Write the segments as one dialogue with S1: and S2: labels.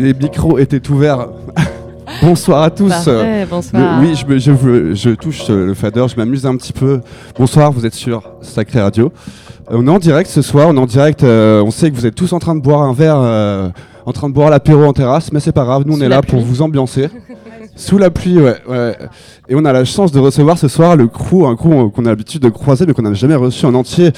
S1: les micros étaient ouverts. bonsoir à tous.
S2: Parfait, bonsoir.
S1: oui, je, je, je, touche le fader, je m'amuse un petit peu. Bonsoir, vous êtes sur Sacré Radio. Euh, on est en direct ce soir, on est en direct. euh, on sait que vous êtes tous en train de boire un verre, euh, en train de boire l'apéro en terrasse, mais c'est pas grave, nous on est là pour vous ambiancer. Sous la pluie, ouais, ouais. Et on a la chance de recevoir ce soir le crew, un crew qu'on a l'habitude de croiser mais qu'on n'a jamais reçu en entier,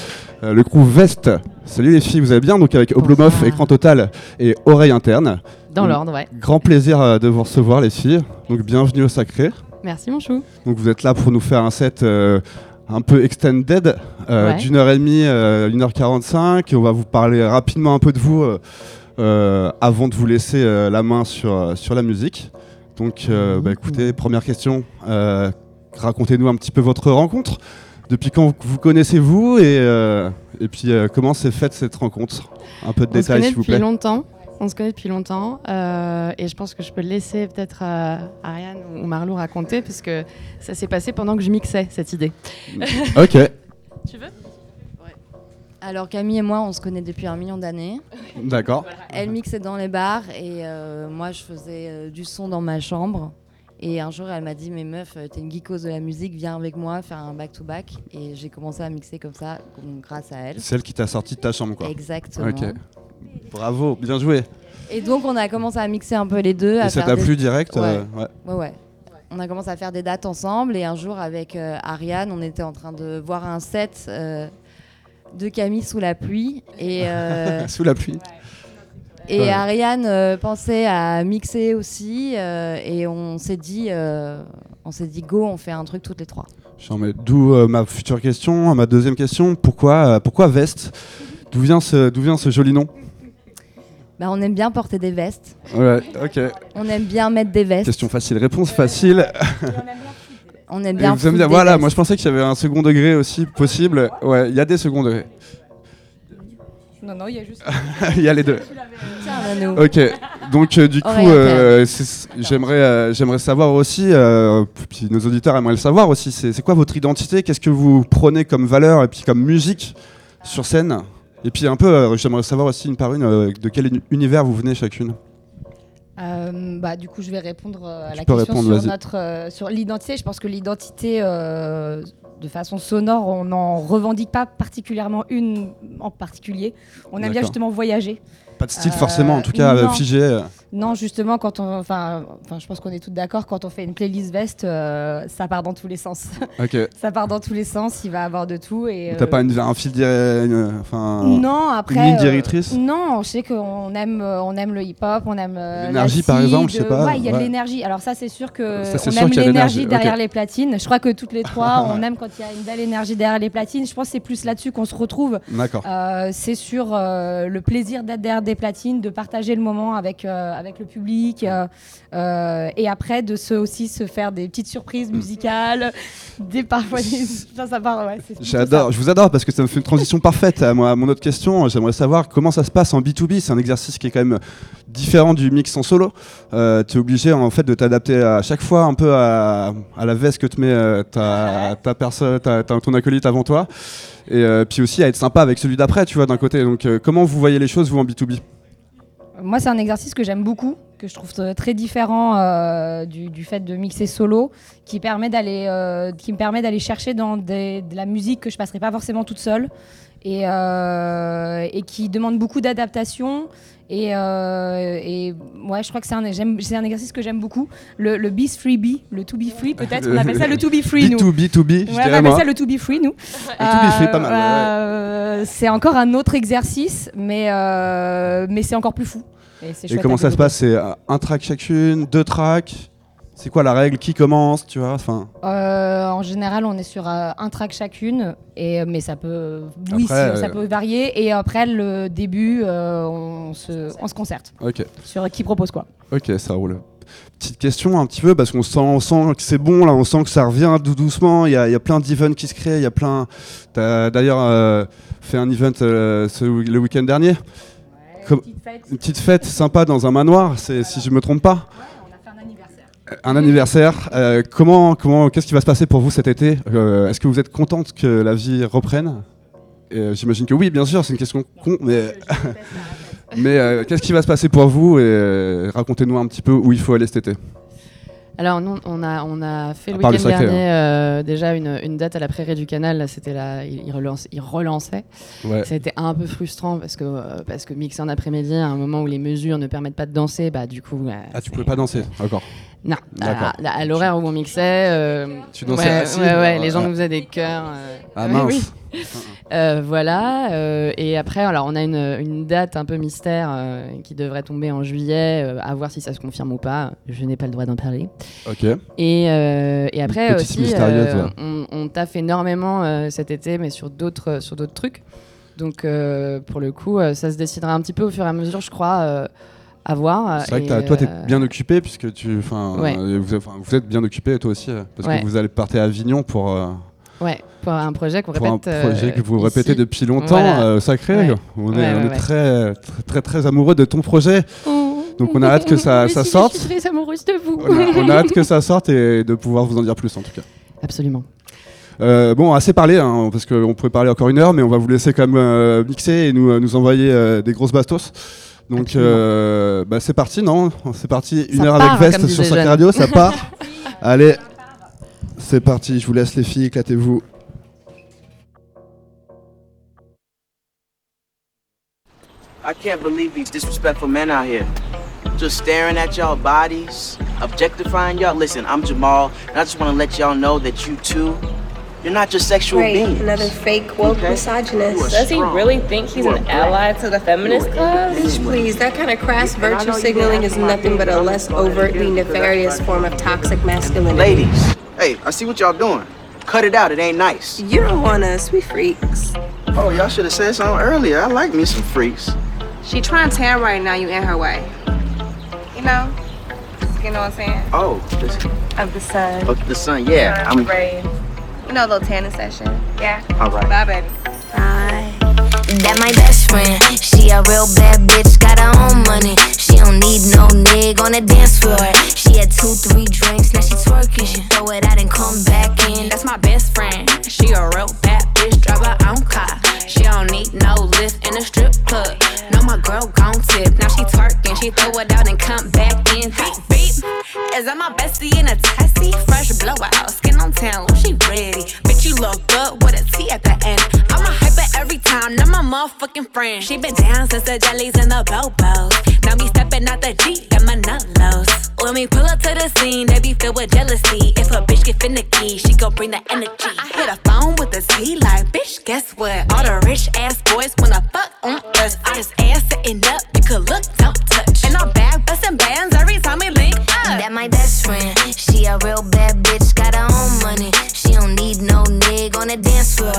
S1: euh, le crew Vest. Salut les filles, vous allez bien? Donc avec Oblomov, écran total et oreille interne.
S2: Dans l'ordre, ouais.
S1: Grand plaisir euh, de vous recevoir les filles. Donc bienvenue au Sacré.
S2: Merci mon chou.
S1: Donc vous êtes là pour nous faire un set euh, un peu extended, euh,
S2: Ouais.
S1: d'une heure et demie, euh, une heure quarante-cinq. Et on va vous parler rapidement un peu de vous avant de vous laisser la main sur, sur la musique. Donc bah, écoutez, première question, racontez-nous un petit peu votre rencontre. Depuis quand vous connaissez-vous et, et puis comment s'est faite cette rencontre? Un peu de détails s'il vous
S2: depuis
S1: plaît.
S2: longtemps. On se connaît depuis longtemps euh, et je pense que je peux laisser peut-être euh, Ariane ou Marlou raconter parce que ça s'est passé pendant que je mixais cette idée.
S1: Ok,
S2: Tu veux?
S3: Alors Camille et moi, on se connaît depuis un million d'années.
S1: d'accord.
S3: Elle mixait dans les bars et euh, moi, je faisais euh, du son dans ma chambre. Et un jour, elle m'a dit, mais meuf, t'es une geekose de la musique, viens avec moi faire un back-to-back. Et j'ai commencé à mixer comme ça, grâce à elle.
S1: Celle qui t'a sorti de ta chambre quoi.
S3: Exactement.
S1: Ok. Bravo, bien joué.
S3: Et donc, on a commencé à mixer un peu les deux. à
S1: Et ça
S3: faire
S1: t'a
S3: des-
S1: plu direct
S3: Ouais.
S1: euh, ouais.
S3: Ouais, ouais. On a commencé à faire des dates ensemble et un jour avec euh, Ariane, on était en train de voir un set euh, de Camille sous la pluie et,
S1: Sous la pluie.
S3: et. Ariane pensait à mixer aussi et on s'est dit, on s'est dit go, on fait un truc toutes les trois.
S1: D'où ma future question, ma deuxième question. Pourquoi, pourquoi veste? D'où vient, ce, vient ce joli nom?
S3: Bah, on aime bien porter des vestes,
S1: Ouais, ok.
S3: on aime bien mettre des vestes,
S1: Question facile, réponse facile.
S3: on aime bien.
S1: vous
S3: des
S1: voilà,
S3: vestes.
S1: moi je pensais qu'il y avait un second degré aussi possible. Ouais, il y a des seconds degrés.
S4: Non, non, il y a juste.
S1: il y a les deux. Ok, donc euh, du coup, euh, j'aimerais euh, j'aimerais savoir aussi, euh, puis nos auditeurs aimeraient le savoir aussi, c'est c'est quoi votre identité? Qu'est-ce que vous prenez comme valeur et puis comme musique sur scène? Et puis un peu, euh, j'aimerais savoir aussi une par une, euh, de quel uni- univers vous venez chacune.
S4: Euh, bah, du coup, je vais répondre à
S1: Tu
S4: la question
S1: répondre,
S4: sur, notre, euh, sur l'identité. Je pense que l'identité, euh, de façon sonore, on n'en revendique pas particulièrement une en particulier. On aime bien justement voyager.
S1: Pas de style forcément, en tout cas
S4: non.
S1: figé. Euh.
S4: Non, justement, quand on, enfin, enfin, je pense qu'on est toutes d'accord. Quand on fait une playlist veste, euh, ça part dans tous les sens. Ça part dans tous les sens. Il va avoir de tout et.
S1: T'as
S4: euh,
S1: pas une- un fil direct, une- enfin.
S4: Non, après.
S1: une ligne
S4: euh,
S1: directrice
S4: Non, je sais qu'on aime, euh, on aime le hip-hop, on aime euh,
S1: L'énergie, par exemple, je sais pas,
S4: Ouais, il y a de l'énergie. Alors ça, c'est sûr que
S1: Ça,
S4: on
S1: sûr
S4: aime
S1: l'énergie,
S4: derrière les platines. Je crois que toutes les trois, on aime quand il y a une belle énergie derrière les platines. Je pense que c'est plus là-dessus qu'on se retrouve.
S1: D'accord.
S4: Euh, c'est sur euh, le plaisir d'être derrière des platines, de partager le moment avec, euh, avec le public euh, euh, et après de se, aussi se faire des petites surprises musicales, des parfois des... ça, ça part, ouais,
S1: J'adore, je vous adore parce que ça me fait une transition parfaite à, moi, à mon autre question. J'aimerais savoir comment ça se passe en B2B. C'est un exercice qui est quand même différent du mix en solo. Euh, tu es obligé en fait de t'adapter à chaque fois un peu à, à la veste que te met euh, ta, ta personne, ton acolyte avant toi. Et euh, puis aussi à être sympa avec celui d'après, tu vois, d'un côté. Donc comment vous voyez les choses, vous, en B2B
S4: Moi, c'est un exercice que j'aime beaucoup, que je trouve très différent euh, du, fait de mixer solo, qui, euh, me permet d'aller chercher dans de la musique que je passerai pas forcément toute seule et, euh, et qui demande beaucoup d'adaptation. Et, euh, et ouais, je crois que c'est un, exercice que j'aime beaucoup. Le, le Be Free Be, le To Be Free peut-être, on appelle ça le To Be Free nous.
S1: B2B, B2B, je
S4: Ouais, on appelle
S1: moi.
S4: ça le To Be Free, nous.
S1: To Be Free, pas mal, ouais,
S4: euh, c'est encore un autre exercice, mais, euh, mais c'est encore plus fou. Et,
S1: comment ça se passe? C'est un track chacune, deux tracks C'est quoi la règle? Qui commence Tu vois? Enfin,
S4: Euh, En général, on est sur euh, un track chacune, et, mais ça peut, oui,
S1: Après,
S4: si, ça
S1: euh,
S4: peut varier. Et après le début, euh, on, se, on se concerte
S1: Ok.
S4: sur qui propose quoi.
S1: Ok, ça roule. Petite question un petit peu, parce qu'on sent, on sent que c'est bon, là, on sent que ça revient doucement. Il y a, il y a plein d'events qui se créent. Il y a plein. T'as d'ailleurs euh, fait un event euh, ce- le week-end dernier. Comme- Une petite fête sympa dans un manoir, c'est, si je me trompe pas.
S4: Un anniversaire.
S1: Euh, comment, comment, qu'est-ce qui va se passer pour vous cet été Euh, Est-ce que vous êtes contente que la vie reprenne Euh, J'imagine que oui, bien sûr. C'est une question con, mais Mais qu'est-ce qui va se passer pour vous et racontez-nous un petit peu où il faut aller cet été.
S2: Alors, nous, on a, on a fait
S1: À
S2: le week-end dernier euh, déjà une, une date à la Prairie du Canal. C'était là, il, relance, il relançait.
S1: Ouais.
S2: Ça a été un peu frustrant parce que, euh, parce que mixer en après-midi, à un moment où les mesures ne permettent pas de danser, bah du coup. euh,
S1: Ah, tu pouvais pas danser D'accord.
S2: Non,
S1: D'accord.
S2: à, à l'horaire où on mixait. euh,
S1: Tu dansais
S2: ouais,
S1: assis
S2: ouais, ouais, les gens
S1: Ah.
S2: nous faisaient des chœurs. euh,
S1: Ah mince.
S2: oui. Euh, voilà. euh, et après, alors, on a une, une date un peu mystère euh, qui devrait tomber en juillet, à voir si ça se confirme ou pas. Je n'ai pas le droit d'en parler.
S1: Ok.
S2: Et, et après aussi, on, on taffe énormément cet été, mais sur d'autres sur d'autres trucs. Donc pour le coup, ça se décidera un petit peu au fur et à mesure, je crois, à voir.
S1: C'est vrai que toi, t'es
S2: euh,
S1: bien occupé puisque tu,
S2: Ouais.
S1: vous, êtes bien occupé toi aussi parce
S2: Ouais.
S1: que vous allez partir à Avignon pour, euh,
S2: Ouais, pour un projet qu'on
S1: pour un
S2: répète.
S1: projet
S2: euh,
S1: que vous
S2: ici.
S1: répétez depuis longtemps,
S2: Voilà.
S1: euh, sacré.
S2: Ouais.
S1: On est,
S2: Ouais,
S1: on
S2: ouais,
S1: est
S2: ouais.
S1: très, très, très, très amoureux de ton projet.
S2: Oh.
S1: Donc, on a hâte que ça- sorte.
S2: Je suis très amoureuse de vous.
S1: On a, on a hâte que ça sorte et de pouvoir vous en dire plus en tout cas.
S2: Absolument.
S1: Euh, bon, assez parlé, hein, parce qu'on pourrait parler encore une heure, mais on va vous laisser quand même euh, mixer et nous, euh, nous envoyer euh, des grosses bastos. Donc euh, bah, c'est parti, non? C'est parti, une
S2: Ça
S1: heure
S2: part,
S1: avec Vest
S2: comme
S1: sur
S2: Jeanne.
S1: Radio, ça part. Allez, c'est parti, je vous laisse les filles, éclatez-vous.
S5: I can't believe these disrespectful men out here. Just staring at y'all bodies, objectifying y'all. Listen, I'm Jamal, and I just want to let y'all know that you too, you're not just sexual
S6: Right,
S5: beings.
S6: another fake woke
S5: Okay.
S6: misogynist.
S5: You are
S7: Does he really think he's an
S5: black.
S7: ally to the feminist
S5: You are
S7: club?
S6: Bitch, please, that kind of crass
S5: And I know
S6: virtue signaling is nothing but a less overtly
S5: give you the
S6: nefarious form of toxic masculinity.
S5: Ladies, hey, I see what y'all doing. Cut it out, it ain't nice.
S6: You don't want us, we freaks.
S5: Oh, y'all should have said something earlier. I like me some freaks.
S8: She trying to tan right now, you in her way. You know? You know what I'm saying?
S5: Oh, this,
S8: Of the sun.
S5: oh the sun, yeah. I'm
S8: brave. You know, a little tanning session. Yeah.
S5: all right.
S8: Bye, baby.
S6: Bye.
S9: That my best friend. She a real bad bitch, got her own money. She don't need no nig on the dance floor. She had two, three drinks, now she twerking. She throw it out and come back in.
S10: That's my best friend. She a real bad bitch, drive her own car. She don't need no lift in a strip club. No, my girl gon' tip. Now she twerking, she throw it out and come back in. Beep, beep. Is that my bestie in a tessie? Fresh blowout, skin on town, she ready. Bitch, you look good with a T at the end. Every time, not my motherfucking friend. She been down since the jellies and the bobos. Now me stepping out the Jeep, got my nut lows. When we pull up to the scene, they be filled with jealousy. If a bitch get finicky, she gon' bring the energy. I hit a phone with a Z like, bitch, guess what? All the rich ass boys wanna fuck on us. I just ass sitting up, you could look, don't touch. And I'm back busting bands every time we link up.
S9: That my best friend. She a real bad bitch, got her own money. She don't need no nig on the dance floor.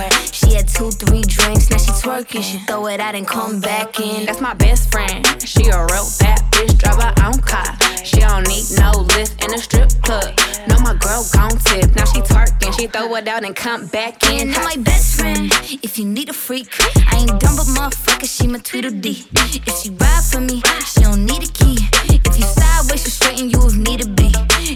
S9: Had two, three drinks, now she twerking. She throw it out and come back in.
S10: That's my best friend. She a real bad bitch, drive her own car. She don't need no lift in a strip club. No, my girl gon' tip. Now she twerking, she throw it out and come back in.
S9: And my best friend, if you need a freak, I ain't dumb but motherfucker, she my Tweedledee. If she ride for me, she don't need a key. If you sideways, she straighten you if need to be.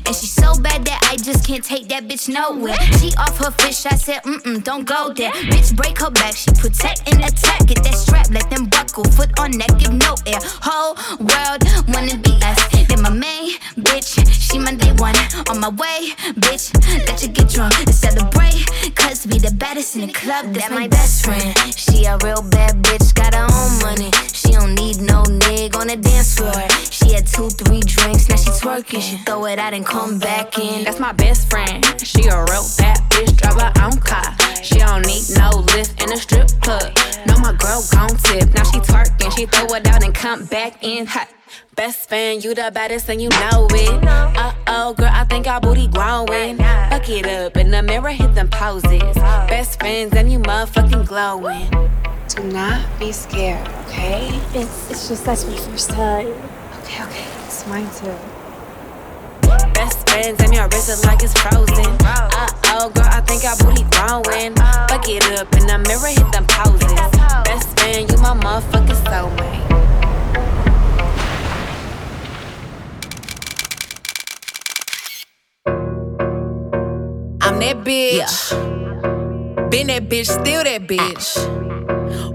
S9: And she so bad that I just can't take that bitch nowhere. She off her fish, I said, mm mm, don't go there. Bitch, break her back, she protect and attack. Get that strap, let them buckle, foot on neck, give no air. Whole world wanna be us. Then my main bitch, she my day one. On my way, bitch, let you get drunk and celebrate. Cause we the baddest in the club, that's my best friend. She a real bad bitch, got her own money. She don't need no nig on the dance floor. She had two, three drinks, now she twerking. She throw it out and come back in.
S10: That's my best friend. She a real bad bitch, drive her own car. She don't need no lift in a strip club. No, my girl gon' tip. Now she twerking, she throw it out and come back in hot. Best fan, you the baddest and you know it. Uh oh, girl, I think our booty growing. Fuck it up in the mirror, hit them poses. Best friends and you motherfucking glowing.
S8: Do not be scared, okay?
S6: It's, it's just that's my first time.
S8: Okay, okay. It's mine too.
S10: Best friends and your wrist is like it's frozen. Uh oh, girl, I think our booty growing. Fuck it up in the mirror, hit them poses. Best friend, you my motherfucking soulmate.
S11: I'm that bitch. Been that bitch, still that bitch.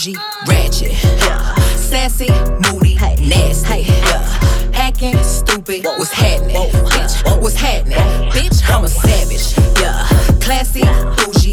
S12: bougie, ratchet. Yeah. Sassy, moody, nasty. Yeah. Hacking, stupid. What's happening? Bitch, what's happening? Bitch, I'm a savage. Yeah. Classy, bougie,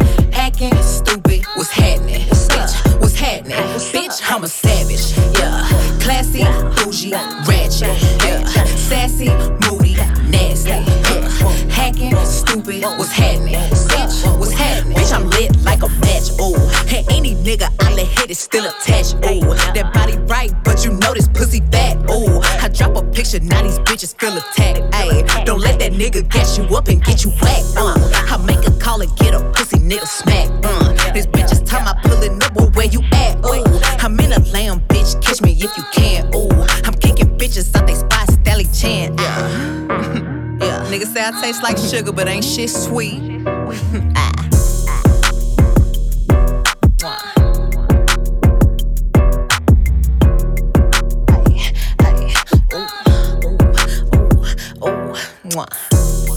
S12: Hacking, stupid, what's happening? Bitch, what's happening? Bitch, I'm a savage. Yeah, classy, bougie, ratchet. Yeah, sassy, moody, nasty. Hacking, stupid, what's happening? Bitch, what's happening? Bitch, I'm lit like a match. Ooh, hey, any nigga I let hit is still attached. Ooh, that body right, but you know this pussy fat. Ooh, I drop a picture, now these bitches feel attacked. Ayy, don't let that nigga gas you up and get you whacked. Uh, I make a call and get a pussy nigga smack. Uh, this bitch is time I pulling up, where you at? Ooh, I'm in a lamb, bitch. Catch me if you can. Ooh, I'm kicking bitches out they spot, Stelly Chan. Yeah, yeah. Niggas say I taste like sugar, but ain't shit sweet. ah. Mwah.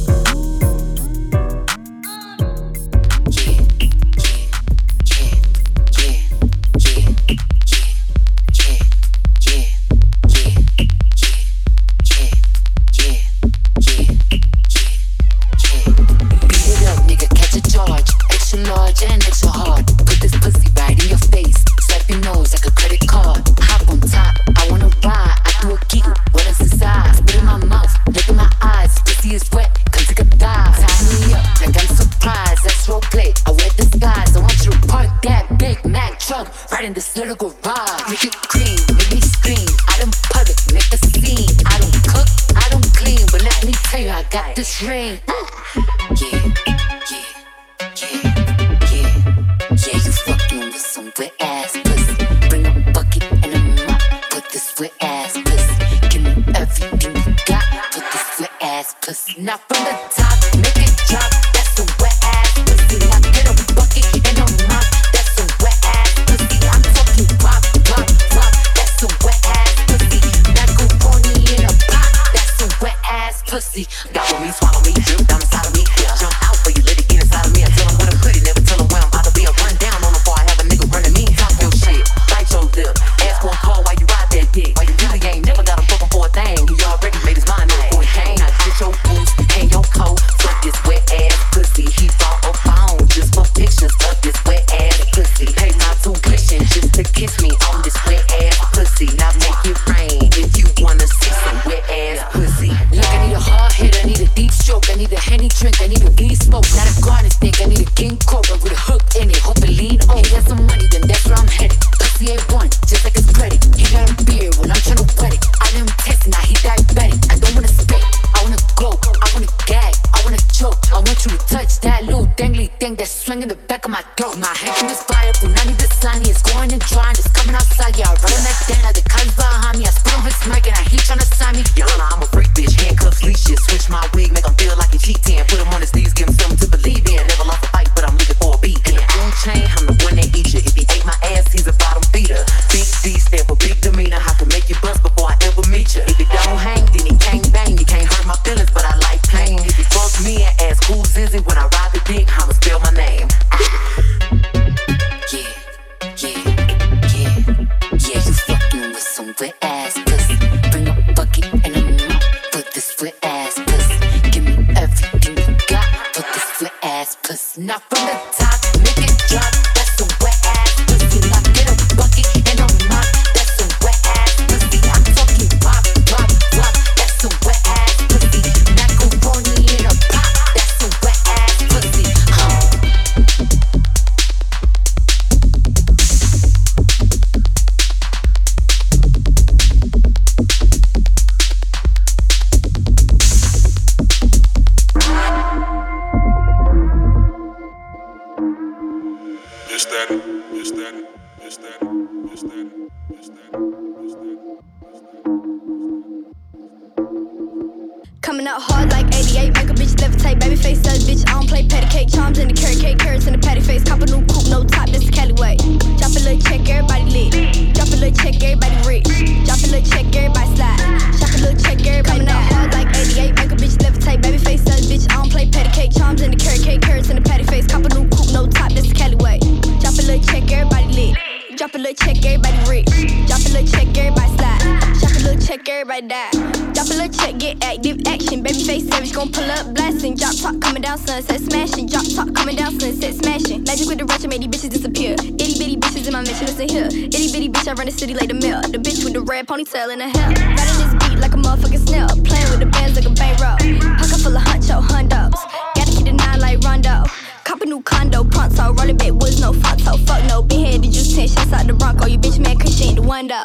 S13: Sunset smashing. Drop top coming down, sunset smashing. Magic with the ratchet made these bitches disappear. Itty bitty bitches in my mission, listen here. Itty bitty bitch, I run the city like the mill. The bitch with the red ponytail in the hair. Riding this beat like a motherfucking snail. Playing with the bands like a bankroll. Pocket full of huncho oh, hundos. Gotta keep the nine like Rondo. Cop a new condo, pronto. Rolling back woods, no fronto. Fuck no, been here, did you 10 shots out the Bronco. You bitch mad cause she ain't the one though.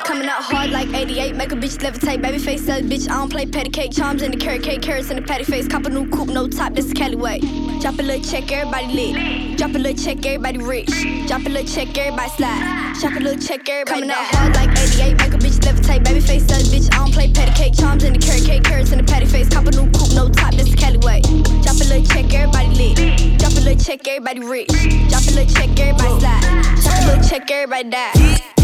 S13: 88, make a bitch levitate. Baby face says, bitch, I don't play patty cake. Charms in the carrot cake, carrots in the patty face. Cop a new coupe, no top, this is Cali way. Drop a little check, everybody lit. Drop a little check, everybody rich. Drop a little check, everybody slide. Shop a little check, everybody Coming out hard like 88, make a bitch levitate. Baby face says, bitch, I don't play patty cake. Charms in the carrot cake, carrots in the patty face. Cop a new coupe, no top, this is Cali way. Drop a little check, everybody lit. Drop a little check, everybody rich. Drop a little check, everybody slide. Shop a little check, everybody die.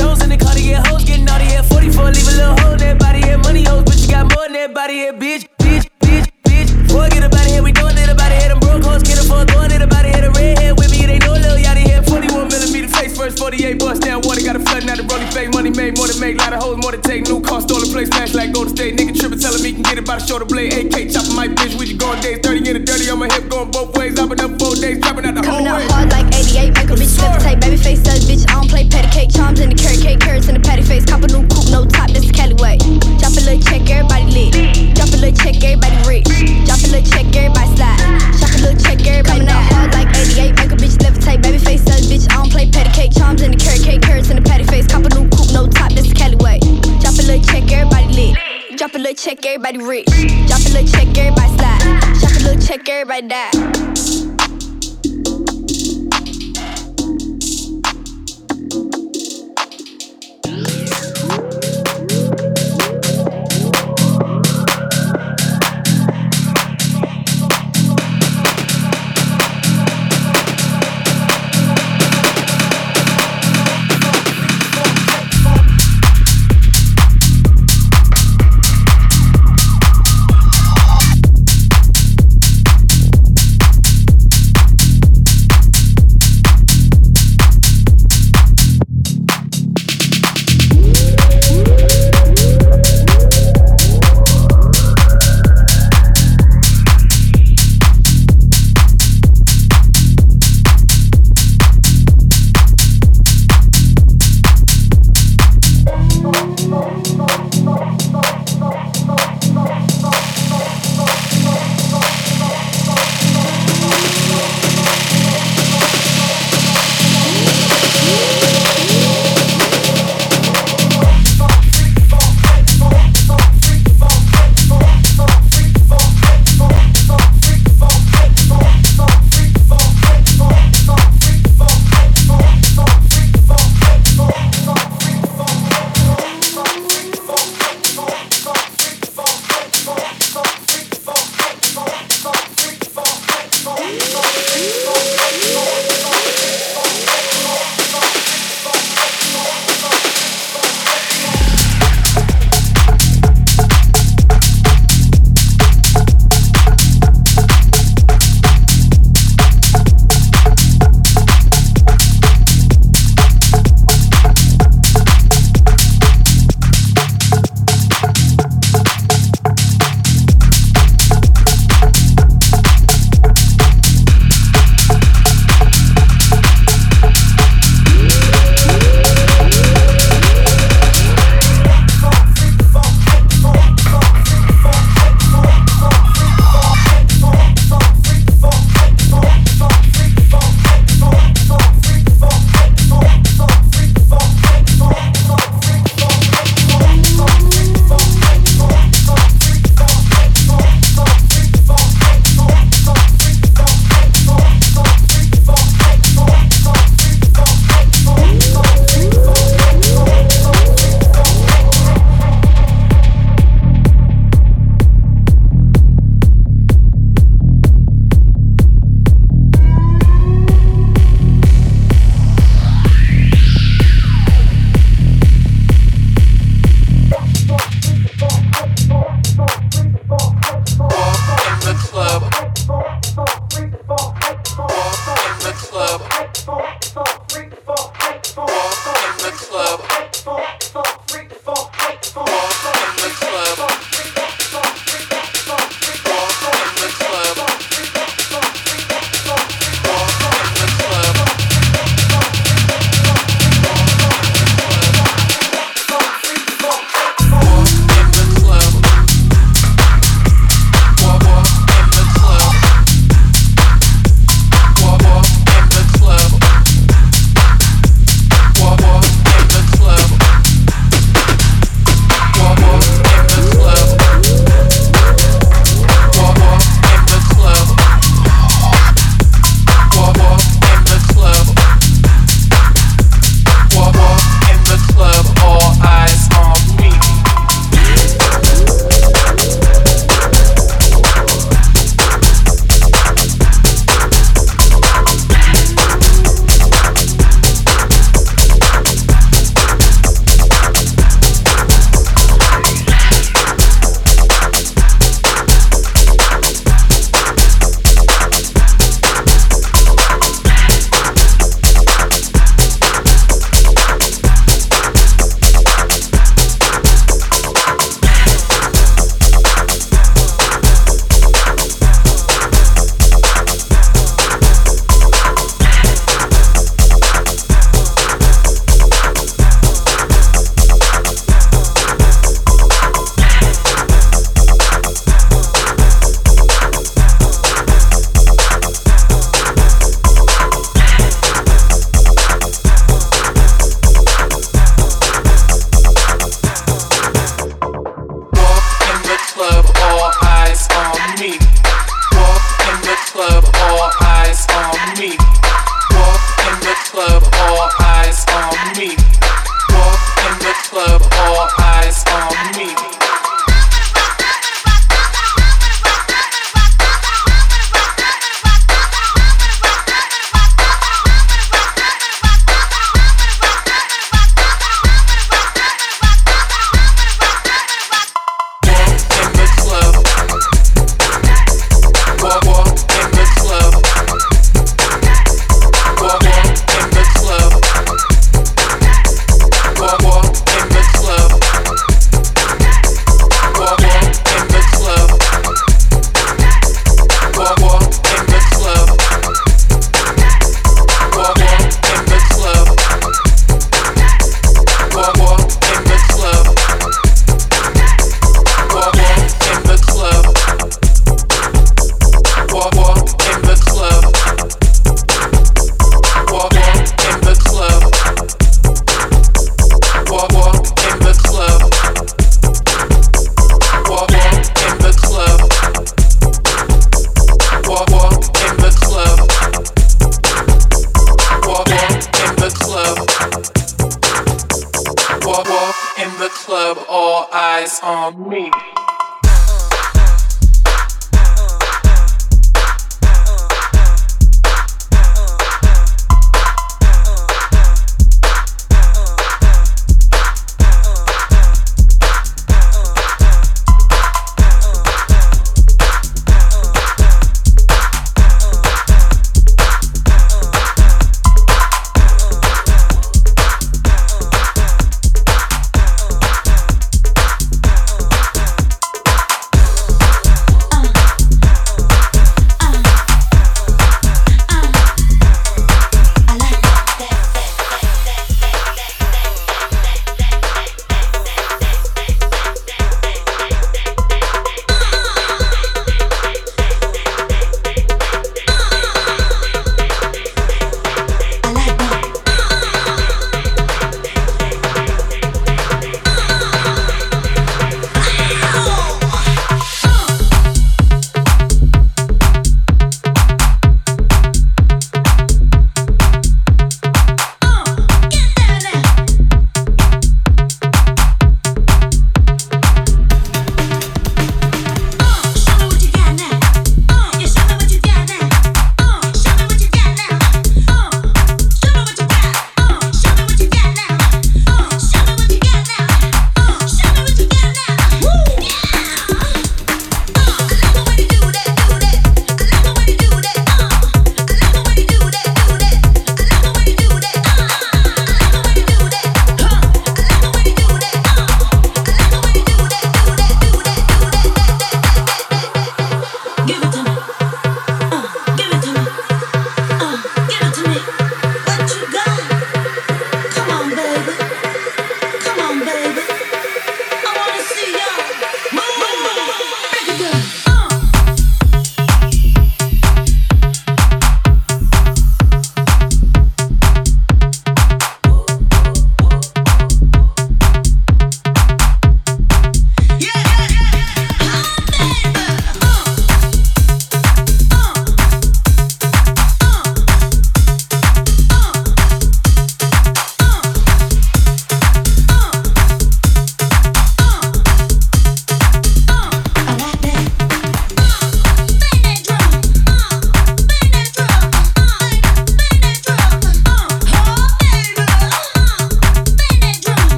S14: Stones in the car to get hoes, getting naughty at 44. Leave a little hole in that body, yeah, money hoes, but you got more than that body, yeah, bitch, bitch, bitch, bitch. Boy, get about it here, we doing it about it here. Them broke hoes, get a fuck, doing it about it here. The redhead with me, they know Lil Yachty here. 41 millimeter face first, 48 bust down water. Got a flood, now the rolling fake. Money made, more than make. Lot of hoes, more than take. New car, stolen place, smash like Golden State. Nigga tripping, telling me can get it by the shoulder blade. AK chopping my bitch, we just going days. 30 in the dirty on my hip, going both ways. I've been up four days, dropping out the whole
S13: Coming
S14: way.
S13: hard like 88, make a bitch levitate. Baby face says, bitch, I don't play patty cake. Charms in the carrot cake, carrots in the patty face. Cop a new coupe, no top, this is Cali way. Drop a little check, everybody lit. Drop a little check, everybody rich. Drop a little check, everybody slide. Shop a little check, everybody out hard like 88, make a bitch levitate. Baby face says, bitch, I don't play patty cake. Charms in the carrot cake, carrots in the patty face. Cop a new coupe, no top, this is Cali way. Drop a little check, everybody lit. Drop a little check, everybody rich. Drop a little check, everybody slide. Shop a little check, everybody die.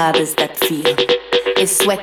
S15: harbors that feel is sweat